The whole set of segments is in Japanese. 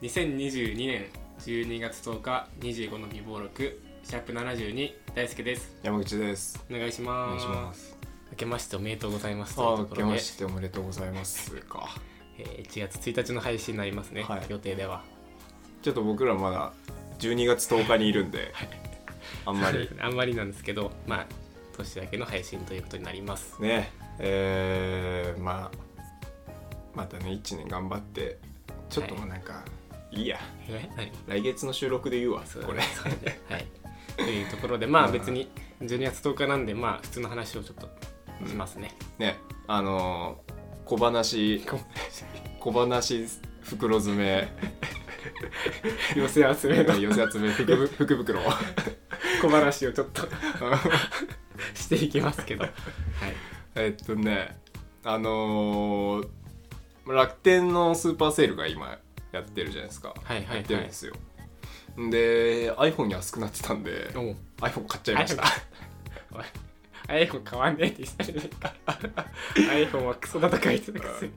2022年12月10日25の美貌録シャープ72大輔です。山口です。お願いしおます。願いします。明けましておめでとうございます。ああ、というところで。明けましておめでとうございます。か。えー1月1日の配信になりますね、はい。予定では。ちょっと僕らまだ12月10日にいるんで、あんまり。あんまりなんですけどまあ年明けの配信ということになります。ね、えー、まあまたね1年頑張って、ちょっともうなんか、い、いや、え？何？来月の収録で言うわ。そうこれ。そうね。はい。というところでまあうん。別に12月10日なんでまあ普通の話をちょっとしますね、ね、あのー小話。小話。袋詰め。寄せ集めの。寄せ集め。福ぶ福袋。小話をちょっと。していきますけど。はい。えっとねあのー楽天のスーパーセールが今やってるじゃないですか、はいはいはい。やってるんですよ。で iPhone 安くなってたんでおう。iPhone 買っちゃいました。iPhone 買わねえって言ってたじゃないか iPhone はクソだとか言ってたくせに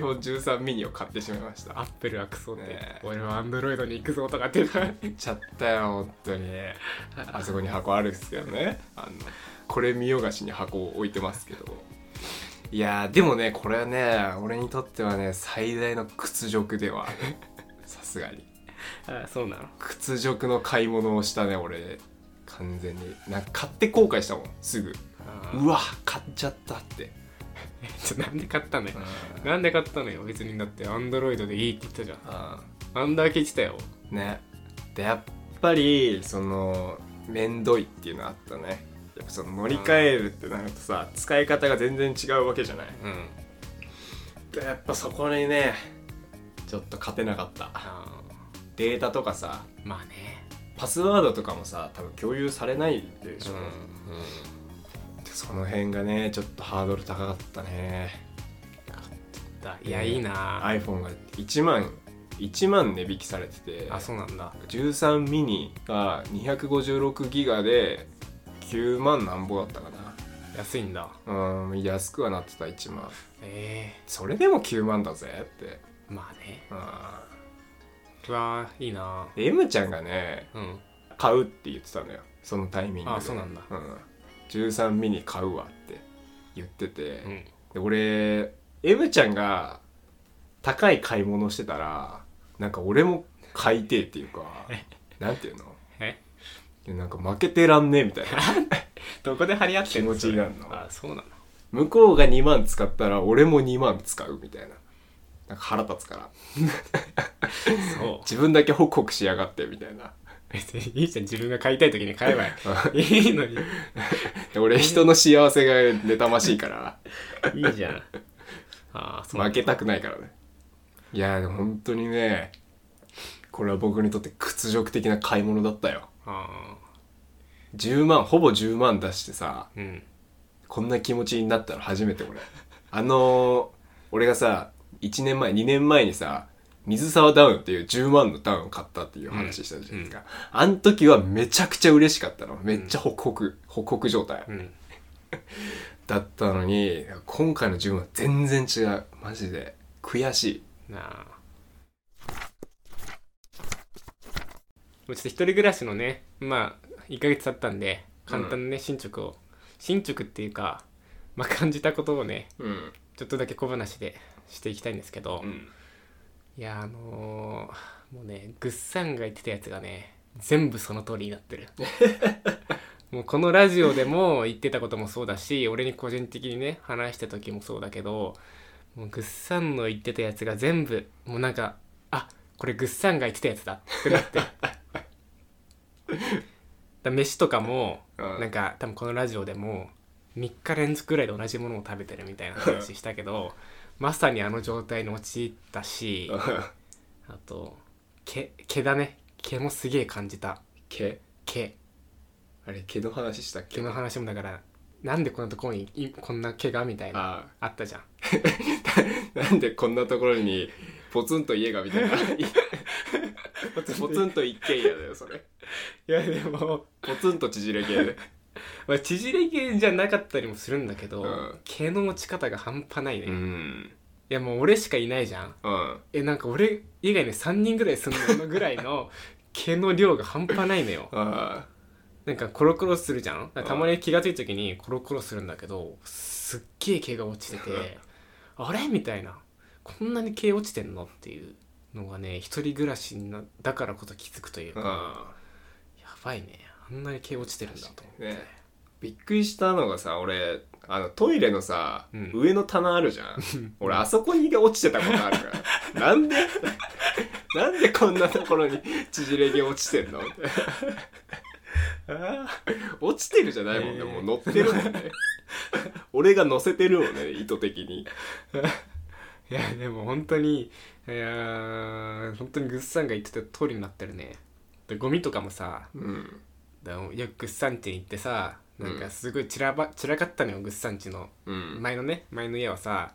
iPhone13 ミニを買ってしまいました。アップルはクソって、ね俺は Android に行くぞとかって言っちゃったよ本当に。あそこに箱あるんですけどね。あのこれ見よがしに箱を置いてますけどいやーでもねこれはね俺にとってはね最大の屈辱では さすがに。あそうなの。屈辱の買い物をしたね俺。完全に。なんか買って後悔したもんすぐ。うわ買っちゃったって、ち ょなんで買ったのよ。なんで買ったのよ。別にだって Android でいいって言ったじゃん。ああんだけ言ってたよ。ね。でやっぱりそのめんどいっていうのあったねやっぱその乗り換えるってなるとさ使い方が全然違うわけじゃない。うん。でやっぱそこにねちょっと勝てなかった。あデータとかさーまあね。パスワードとかもさ多分共有されないでしょ、うん、うん。でその辺がねちょっとハードル高かったね。だいやいいな。iPhone が1万1万値引きされててあそうなんだ。13ミニが256ギガで9万なんぼだったか安いんだ。なうん安くはなってた1万。えそれでも9万だぜって。えまあね。あうわーいいな。ー M ちゃんがねうん。買うって言ってたのよ。そのタイミングで。あそうなんだ。うん、13ミニ買うわって。言ってて、うん。で俺 M ちゃんが高い買い物してたらなんか俺も買いてえっていうか なんていうの？なんか負けてらんねえみたいな。どこで張り合ってんの？気持ちになるの。あそうなの。向こうが2万使ったら俺も2万使うみたいな。なんか腹立つから。そう。自分だけホクホクしやがってみたいな。別にいいじゃん。自分が買いたい時に買えばいいのに。で俺人の幸せが妬ましいから。いいじゃん。ああそう。負けたくないからね。いやでも本当にねこれは僕にとって屈辱的な買い物だったよあ10万ほぼ10万出してさーうん。こんな気持ちになったの初めて俺。あのー俺がさ1年前2年前にさ水沢ダウンっていう10万のダウンを買ったっていう話したじゃないですか、あん時はめちゃくちゃ嬉しかったの。めっちゃホクホク、ホクホク状態。うん。だったのに今回の10万全然違う。マジで。悔しい。なあもうちょっと一人暮らしのねまあ1ヶ月経ったんで簡単なね、進捗を。進捗っていうかまあ感じたことをねうん。ちょっとだけ小話でしていきたいんですけど、うん。いやあのーもうねぐっさんが言ってたやつがね全部その通りになってる。もうこのラジオでも言ってたこともそうだし俺に個人的にね話した時もそうだけどもうぐっさんの言ってたやつが全部もうなんかあこれぐっさんが言ってたやつだってなって だ飯とかもうん。なんか多分このラジオでも3日連続ぐらいで同じものを食べてるみたいな話したけどまさにあの状態に陥ったしあと毛毛だね。毛もすげえ感じた。毛？毛。あれ毛の話したっけ？毛の話もだからなんでこんなところにいこんな毛がみたいなああ。ったじゃん。あ なんでこんなところにポツンと家がみたいな ポツンと一軒家だよそれ。いやでも、ポツンと縮れ系でまあ、縮れ毛じゃなかったりもするんだけど、うん。毛の持ち方が半端ないね、うん。やもう俺しかいないじゃん。うん。えなんか俺以外に3人ぐらい住んでるのぐらいの 毛の量が半端ないのよ。あなんかコロコロするじゃん。たまに気がついた時にコロコロするんだけどすっげえ毛が落ちててあれ？みたいな。こんなに毛落ちてんの？っていうのがね一人暮らしになだからこそ気づくというかあやばいね。あんなに毛落ちてるんだと思って、ね。びっくりしたのがさ俺あのトイレのさ、うん。上の棚あるじゃん。俺あそこに落ちてたことあるから。なんでなんでこんなところに縮れ毛落ちてんの？落ちてるじゃないもんね、えーもう乗ってるもんね。俺が乗せてるもんね意図的にいやでも本当にいやー本当にグッサンが言ってた通りになってるね。でゴミとかもさうん。だよくグッサン家に行ってさなんかすごい散らば散らかったのよグッサン家の。うん。前のね前の家はさ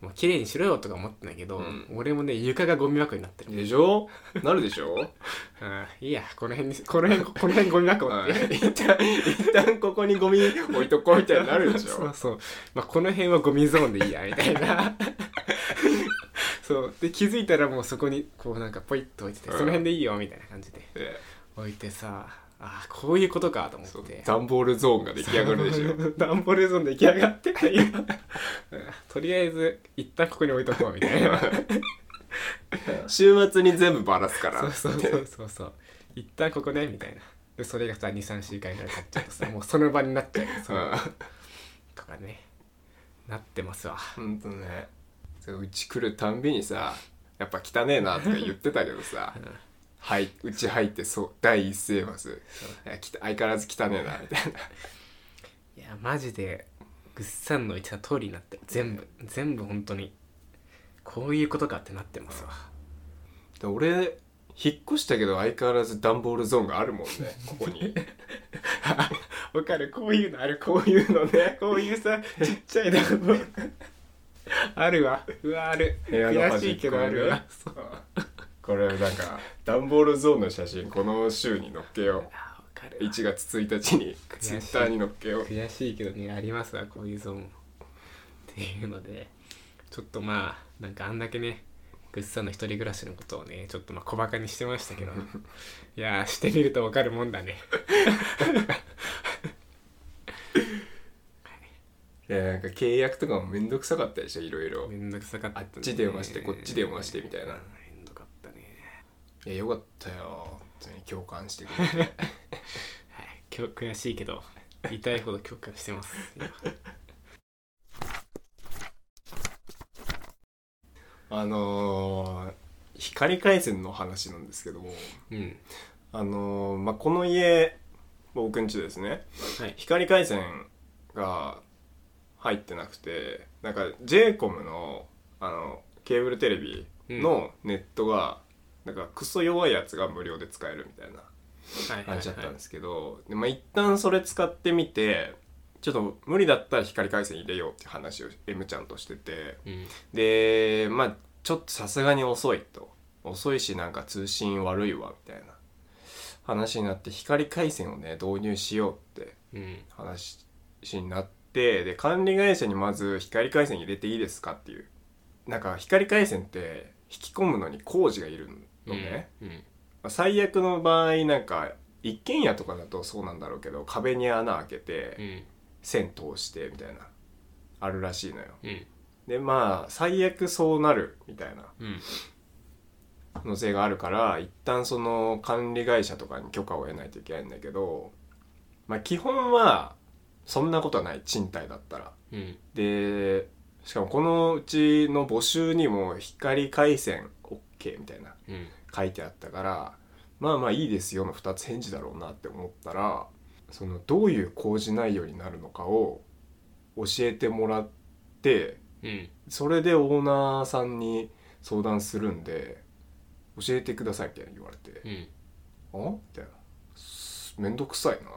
もう綺麗にしろよとか思ってんだけど、うん。俺もね床がゴミ箱になってる、でしょ？なるでしょ？あーいいやこの辺にこの辺この辺ゴミ箱はって、い一旦一旦ここにゴミ置いとこうみたいになるでしょ？そうそう、まあ、この辺はゴミゾーンでいいやみたいなそう。で気づいたらもうそこにこうなんかポイッと置いてて、うん。その辺でいいよみたいな感じでで置いてさあーこういうことかと思そう。って段ボールゾーンが出来上がるでしょ。ダンボールゾーン出来上がってた今。うん。とりあえず一旦ここに置いとこうみたいな。週末に全部バラすから。そうそうそうそうそう。一旦ここねみたいな。でそれがさ23週間ぐらい経っちゃうとさ もうその場になっちゃうよその。とかね。なってますわ。ほんとね。そううち来るたんびにさやっぱ汚ねえなとか言ってたけどさ はいうち入ってそう第一声ます相変わらず汚ねえなみたいな。いやマジでぐっさんの言ってた通りになってる全部全部本当にこういうことかってなってますわ。で俺引っ越したけど相変わらず段ボールゾーンがあるもんねここに。わかるこういうのあるこういうのね。こういうさちっちゃいダンボール あるわ。うわある。部屋の端悔しいけどあるわ。そう。これなんか段ボールゾーンの写真この週に載っけよあわかるう1月1日に悔しい。ツイッターに載っけよう。悔しいけどねありますわこういうゾーン。っていうのでちょっとまあなんかあんだけねグッさんの一人暮らしのことをねちょっとまあ小バカにしてましたけど いやーしてみるとわかるもんだねいやなんか契約とかもめんどくさかったでしょいろいろ。めんどくさかったね。あっち電話してこっち電話してみたいな。うんめんどかったね。いやよかったよ。本当に共感してくれて。はい。きょ悔しいけど痛いほど共感してます。今。あのー、光回線の話なんですけども。うん。あのーまあこの家僕ん家ですね。はい。光回線が入ってなくてなんか j コムのあのケーブルテレビのネットが、なんかクソ弱いやつが無料で使えるみたいなはい感じだったんですけど、でまあ、一旦それ使ってみてちょっと無理だったら光回線入れようって話を M ちゃんとしててうん。でまあちょっとさすがに遅いと。遅いしなんか通信悪いわみたいな話になって光回線をね導入しようってうん。話になってで管理会社にまず光回線入れていいですかっていう。なんか光回線って引き込むのに工事がいるのね、うんまあ最悪の場合なんか一軒家とかだとそうなんだろうけど壁に穴開けてうん。線通してみたいなあるらしいのよ。うん。でまあ最悪そうなるみたいな。うん。の性があるから一旦その管理会社とかに許可を得ないといけないんだけどまあ基本はそんなことはない賃貸だったら。うん。でしかもこのうちの募集にも光回線 OK みたいなうん。書いてあったからまあまあいいですよの2つ返事だろうなって思ったらそのどういう工事内容になるのかを教えてもらってうん。それでオーナーさんに相談するんで教えてくださいみたいな言われてうん「あ？みたいな「めんどくさいな」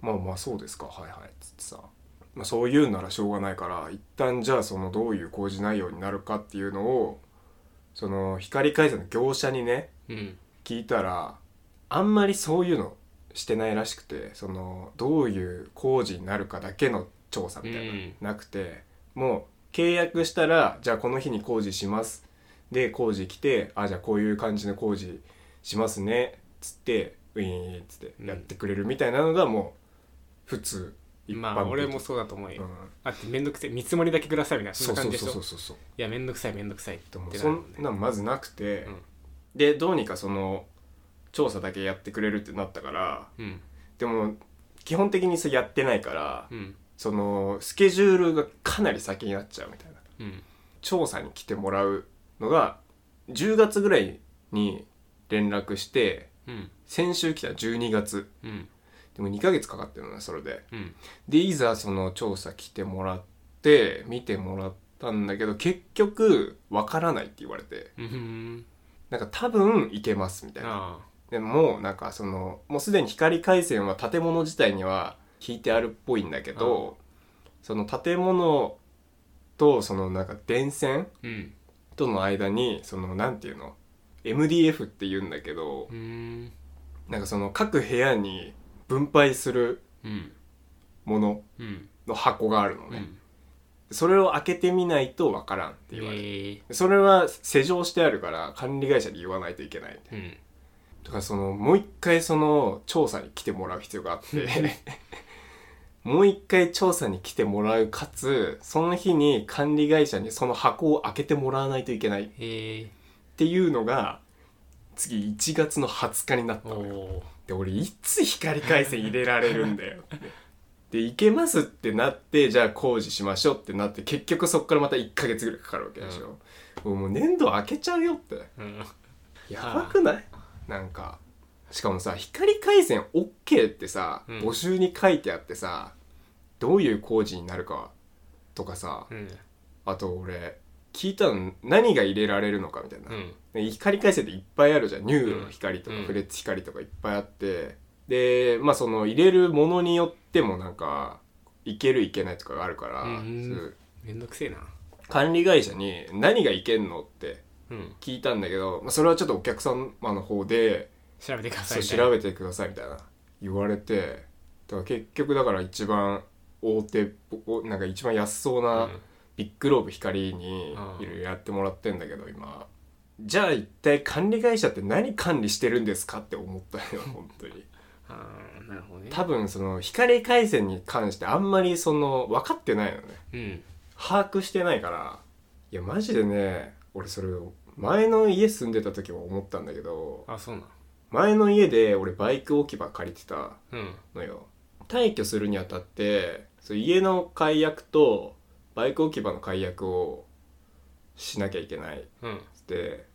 まあまあそうですか。はいはい」っつってさ、まあ、そう言うならしょうがないから一旦じゃあそのどういう工事内容になるかっていうのをその光回線の業者にねうん。聞いたらあんまりそういうのしてないらしくてそのどういう工事になるかだけの調査みたいな、うん。なくても契約したらじゃあこの日に工事します。で工事来てあじゃあこういう感じの工事しますね。つってウィーンっつってやってくれるみたいなのがもう普通一般的。まあ俺もそうだと思うよ、うん。あってめんどくせえ見積もりだけくださいみたいなそそうんそう。な感じでしょ？そうそうそういやめんどくさいめんどくさいってでもなるもんねそんなんまずなくて、うん。でどうにかその調査だけやってくれるってなったからうん。でも基本的にそれやってないから、うん。そのスケジュールがかなり先になっちゃうみたいな。うん。調査に来てもらうのが10月ぐらいに連絡してうん。先週来た12月うんでも2ヶ月かかってるのねそれで。うん。でいざその調査来てもらって見てもらったんだけど結局わからないって言われて。なんか多分いけますみたいな。あでもなんかそのもうすでに光回線は建物自体には引いてあるっぽいんだけどその建物とそのなんか電線あうん。との間にそのなんていうの？MDF って言うんだけどなんかその各部屋に分配するうん。ものうん。の箱があるのね、うん。それを開けてみないとわからんって言われて、え。それは施錠してあるから管理会社に言わないといけないーうん。だからそのもう一回その調査に来てもらう必要があって。もう一回調査に来てもらうかつその日に管理会社にその箱を開けてもらわないといけない。っえ。ていうのが次1月の20日になったー、のよおで俺いつ光回線入れられるんだよで行けますってなってじゃあ工事しましょうってなって結局そっからまた1ヶ月ぐらいかかるわけでしょ、もう年度明けちゃうよって。ーうん。やばくない？なんかしかもさ光回線 OK ってさ、うん。募集に書いてあってさどういう工事になるかとかさ、うん。あと俺聞いたの何が入れられるのかみたいな、うん。で光回線っていっぱいあるじゃん。 NURO の光とかうん。フレッツ光とかいっぱいあって。でまあその入れるものによってもなんかいけるいけないとかがあるから、うんめんどくせえな。管理会社に何がいけんのってうん。聞いたんだけど、まあ、それはちょっとお客様の方で調べてくださそい調べてくださいみたいな。言われてだから結局だから一番大手なんか一番安そうなうんビッグローブ光にうん。いろいろやってもらってんだけど今。じゃあ一体管理会社って何管理してるんですかって思ったよ 本当に。あーなるほどね。多分その光回線に関してあんまりその分かってないのね。うん。把握してないから。いやマジでね俺それ前の家住んでた時も思ったんだけどあそうな前の家で俺バイク置き場借りてたうん。のよ。退去するにあたってそう家の解約とバイク置き場の解約をしなきゃいけない。っうん。つって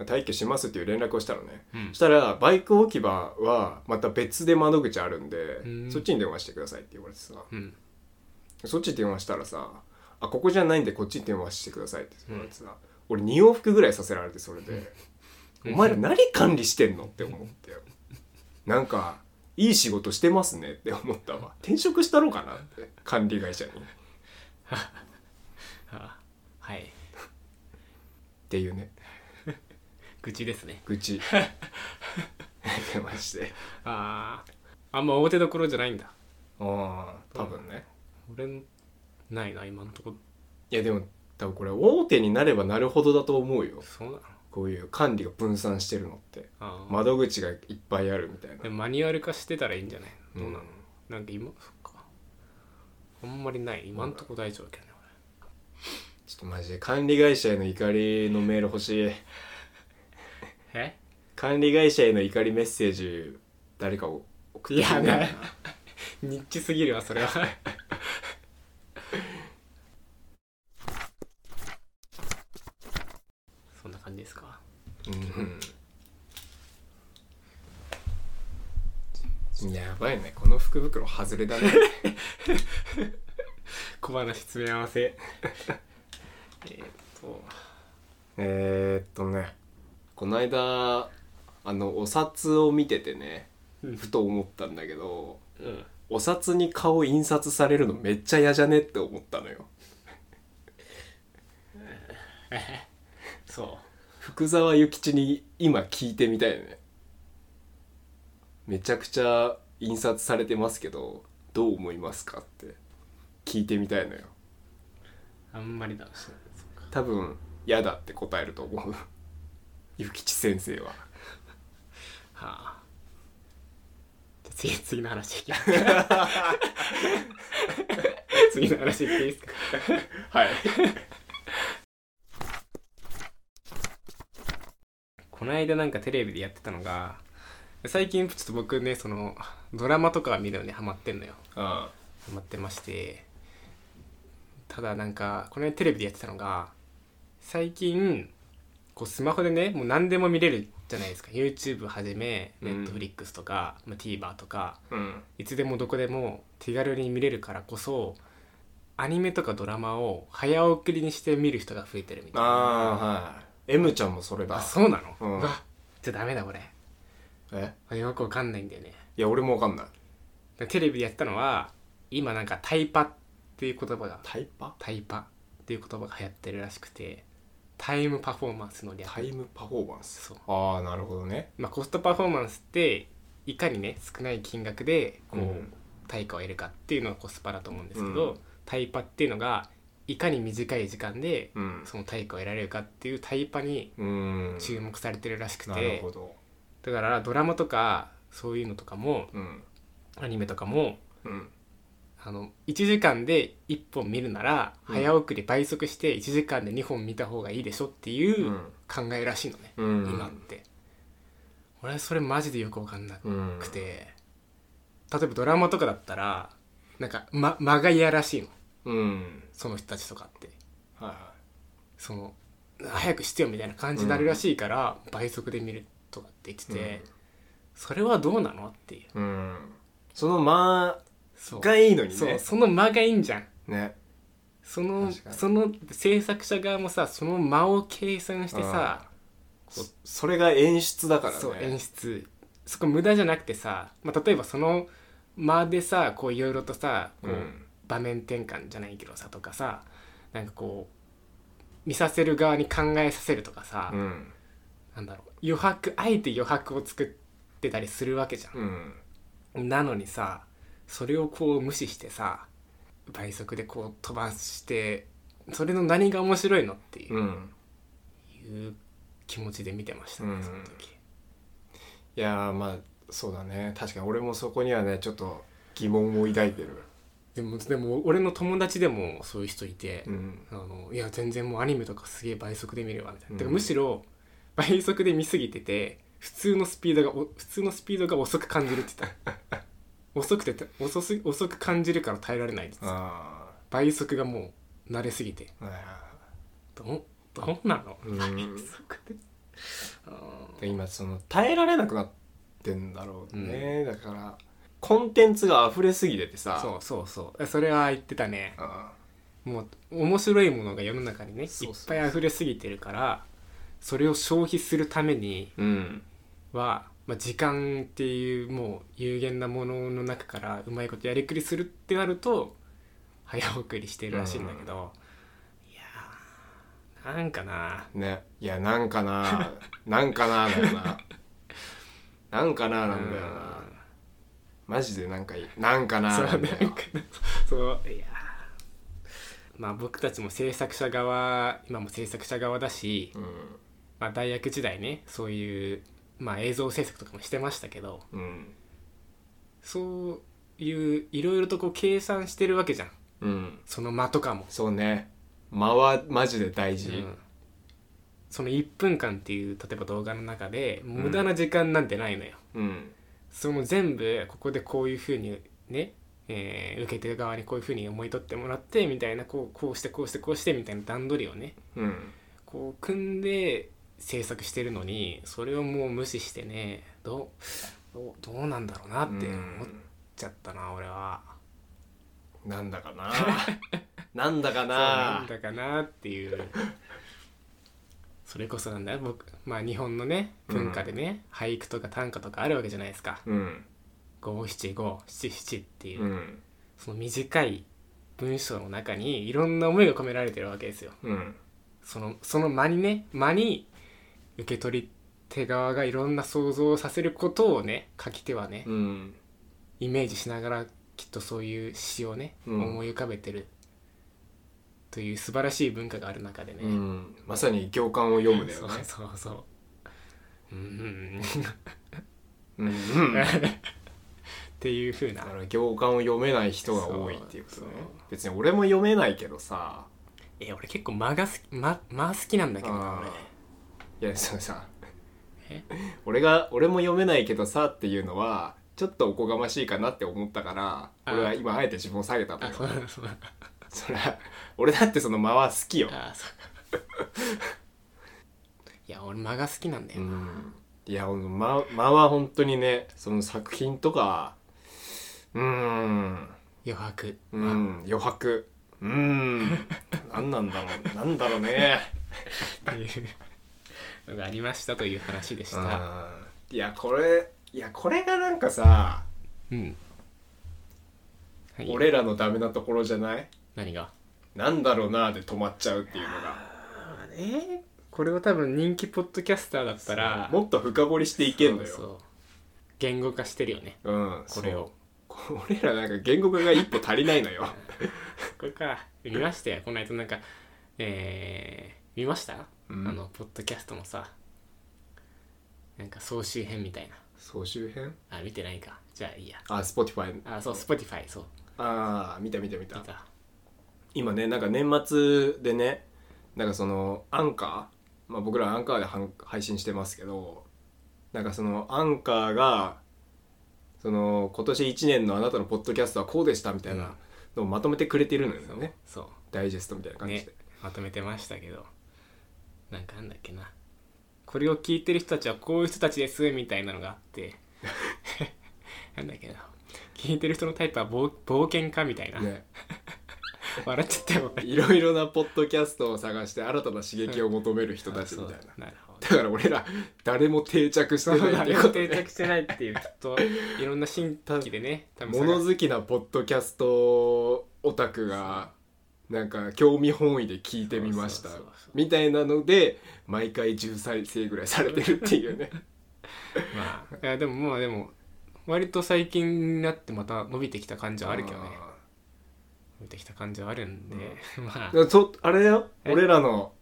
退去しますっていう連絡をしたのね。うん。そしたらバイク置き場はまた別で窓口あるんでうん。そっちに電話してくださいって言われてさ。うん。そっち電話したらさ「あここじゃないんでこっちに電話してください」って言われてさ、俺2往復ぐらいさせられてそれで「お前ら何管理してんの?」って思ってよ。なんかいい仕事してますねって思ったわ。転職したろうかなって管理会社に はい。ていうね。愚痴ですね。愚痴。出まして。あああんま大手どころじゃないんだ。ああ多分ね。俺ないな今のとこ。いやでも多分これ大手になればなるほどだと思うよ。そうなの？こういう管理が分散してるのって。ああ、窓口がいっぱいあるみたいな。マニュアル化してたらいいんじゃない？どうなの、うん。なんか今あんまりない。今んとこ大丈夫だけどねちょっとマジで管理会社への怒りのメール欲しい。俺え？管理会社への怒りメッセージ誰かを送ってくれないいや ニッチすぎるわそれは。そんな感じですか？うんやばいね。この福袋外れだね。小話詰め合わせ。えーっと。えーっとね。この間あのお札を見ててねうん。ふと思ったんだけどうん。お札に顔印刷されるのめっちゃ嫌じゃねって思ったのよ。そ福沢諭吉に今聞いてみたいよねめちゃくちゃ印刷されてますけどどう思いますかって聞いてみたいのよ。あんまりだし多分嫌だって答えると思う。ゆきち先生は。はあ。次次の話 次の話いっていいですか？はい。この間なんかテレビでやってたのが最近ちょっと僕ねそのドラマとか見るのにハマってんのよ。あハマってまして。ただなんかこの間テレビでやってたのが最近こうスマホでねもう何でも見れるじゃないですか。YouTube はじめうん Netflix とか、まあ、TVer とか。うん。いつでもどこでも手軽に見れるからこそアニメとかドラマを早送りにして見る人が増えてるみたいな。ああはい M ちゃんもそれだ。あそうなの、うん。わじゃあダメだこれえ？あよくわかんないんだよね。いや俺もわかんない。テレビでやってたのは今なんかタイパっていう言葉がタイパ？タイパっていう言葉が流行ってるらしくてタイムパフォーマンスの略。タイムパフォーマンス？そう。ああなるほどね。まあコストパフォーマンスっていかにね少ない金額でこう、うん。対価を得るかっていうのがコスパだと思うんですけど、うん。タイパっていうのがいかに短い時間でうん。その対価を得られるかっていうタイパにうん。注目されてるらしくて、なるほどだからドラマとかそういうのとかもうん。アニメとかもうん。あの1時間で1本見るならうん。早送り倍速して1時間で2本見た方がいいでしょっていう考えらしいのね、うん。今って。俺はそれマジでよく分かんなうん。くて、例えばドラマとかだったらなんか、ま、間が嫌らしいの。うん。その人たちとかって。はいその早くしてよみたいな感じになるらしいから、倍速で見るとかって言ってて、それはどうなのっていう。うん。その間がいいのにそう。ねその間がいいんじゃん。ね。そのその制作者側もさその間を計算してさそそれが演出だからね。そう演出。そこ無駄じゃなくてさ、まあ、例えばその間でさこういろいろとさこう、うん。場面転換じゃないけどさとかさなんかこう見させる側に考えさせるとかさ、うんなんだろう。余白あえて余白を作ってたりするわけじゃん、うん。なのにさそれをこう無視してさ倍速でこう飛ばしてそれの何が面白いのっていう,、うん。いう気持ちで見てましたね、うん。その時。いやーまあそうだね。確かに俺もそこにはねちょっと疑問を抱いてる。でもでも俺の友達でもそういう人いて、うん。あのいや全然もうアニメとかすげえ倍速で見るわみたいな、うん。むしろ倍速で見すぎてて普通のスピードがお普通のスピードが遅く感じるって言ってた。遅くて遅す遅く感じるから耐えられないって言ってた。あ倍速がもう慣れすぎて。どどうなの？うん。倍速で。今その耐えられなくなってんだろうね、だからコンテンツが溢れすぎててさ。ーそうそうそう。それは言ってたね。あもう面白いものが世の中にねいっぱい溢れすぎてるからそれを消費するためにうん。は、まあ、時間っていうもう有限なものの中からうまいことやりくりするってなると早送りしてるらしいんだけど、いやーなんかな。ね。いやなんかな。なんかなだよな。なんかななんだよな。マジでなんかいい。なんかななんだよ。かそういやー。まあ僕たちも制作者側今も制作者側だし、うんまあ、大学時代ねそういう、まあ、映像制作とかもしてましたけどうんそういういろいろとこう計算してるわけじゃん。うん。その間とかも、そうね。間はマジで大事、うん。その1分間っていう例えば動画の中で無駄な時間なんてないのよ、うん。その全部ここでこういうふうにね、えー受け手側にこういうふうに思い取ってもらってみたいなこうこうしてこうしてこうしてみたいな段取りをねうん。こう組んで制作してるのにそれをもう無視してねどうどうどうなんだろうなって思っちゃったな俺は。なんだかな？なんだかな？なんだかなっていう。それこそなんだよ僕まあ日本のね文化でね、俳句とか短歌とかあるわけじゃないですか。うん。五七五七七っていう、うん。その短い文章の中にいろんな思いが込められてるわけですよ。うん。そのその間にね間に受け取り手側がいろんな想像をさせることをね書き手はね、うん。イメージしながらきっとそういう詩をね、うん。思い浮かべてるとという素晴らしい文化がある中でね、うん。まさに行間を読むだよね。そうそうそうう。んうん。うん。っていう風な。だから行間を読めない人が多いっていうことね。別に俺も読めないけどさ。え俺結構間が好き間間好きなんだけどなあーいやそのさえ？俺が俺も読めないけどさっていうのはちょっとおこがましいかなって思ったから俺は今あえて自分を下げたんだ俺よあそうだそうだ。それは俺だってその間は好きよ。あそういや俺間が好きなんだよ、うん。いや間間は本当にねその作品とかうーん。余白。うん余白。うん。何なんだろうなんだろうね。っていうのがありましたという話でした。いやこれいやこれがなんかさうん、はい、俺らのダメなところじゃない？何が？なんだろうなで止まっちゃうっていうのが。えー、これを多分人気ポッドキャスターだったらもっと深掘りしていけんのよ。そうそう。言語化してるよね。うんこれを。そう。俺らなんか言語化が一歩足りないのよ。これか。見ましたよ。この間なんかえー、見ました、うん。あのポッドキャストのさなんか総集編みたいな。総集編？あ見てないか。じゃあいいや。あ Spotify あそう Spotify そう。ああ見た見た見た。見た。今ねなんか年末でねなんかそのアンカー、まあ、僕らアンカーではん配信してますけどなんかそのアンカーがその今年1年のあなたのポッドキャストはこうでしたみたいなのをまとめてくれてるのよね、そう。ダイジェストみたいな感じで、ねまとめてましたけどなんかなんだっけな。これを聞いてる人たちはこういう人たちですみたいなのがあって。なんだっけな。聞いてる人のタイプは冒冒険家みたいな、ね。笑っちゃったよいろいろなポッドキャストを探して新たな刺激を求める人たちみたいな。なるほど。だから俺ら誰も定着してないっていうことね定着してないっていうきっといろんな新規でね 物探好きなポッドキャストオタクがなんか興味本位で聞いてみましたそうそうそうそう。みたいなので毎回10再生ぐらいされてるっていうね。まあいやでもまあでも割と最近になってまた伸びてきた感じはあるけどね。伸びてきた感じはあるんで、まあ。あーとあれだよ。え？俺らの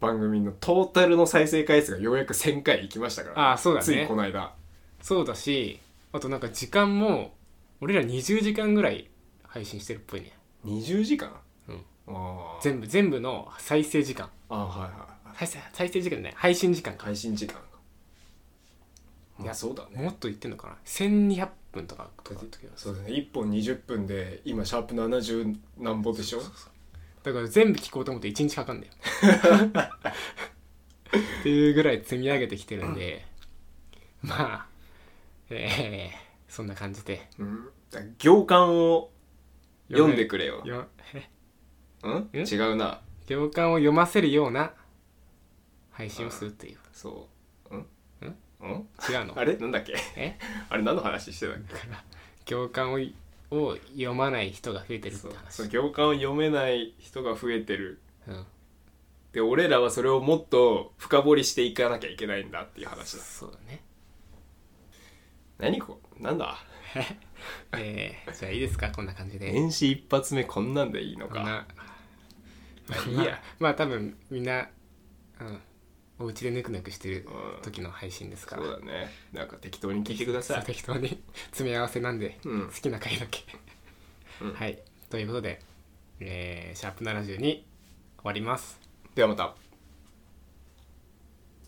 番組のトータルの再生回数がようやく1000回いきましたから、あーそうだね。ついこの間。そうだしあとなんか時間も俺ら20時間ぐらい配信してるっぽいね。20時間？全部全部の再生時間。あーはいはい。はい再生再生時間ね配信時間か。配信時間か。いやまあそうだね。もっと言ってんのかな。1200分とかとかだったけどそうだね。1本20分で今シャープ70何本でしょ？だから全部聞こうと思って1日かかんだよ。っていうぐらい積み上げてきてるんで。まあえー、そんな感じで。うん、だから行間を読んでくれよ。よえうん？え？違うな。行間を読ませるような配信をするっていう。そう。うん？ん？うん？違うの？あれ？なんだっけ？え？あれ何の話してたっけ？行間をを読まない人が増えてるってそう。話そう行間を読めない人が増えてる。うん。で、俺らはそれをもっと深掘りしていかなきゃいけないんだっていう話だ。そうだね。何こ？なんだ？えー、じゃあいいですか？こんな感じで。年始一発目こんなんでいいのか。こんなま あいいまあや。まあ多分みんな、うん、お家でぬくぬくしてるうん時の配信ですから、そうだね。なんか適当に聞いてください。適当に 詰め合わせなんで、うん好きな回だけ、うんはいということで、えーシャープ72終わりますではまた。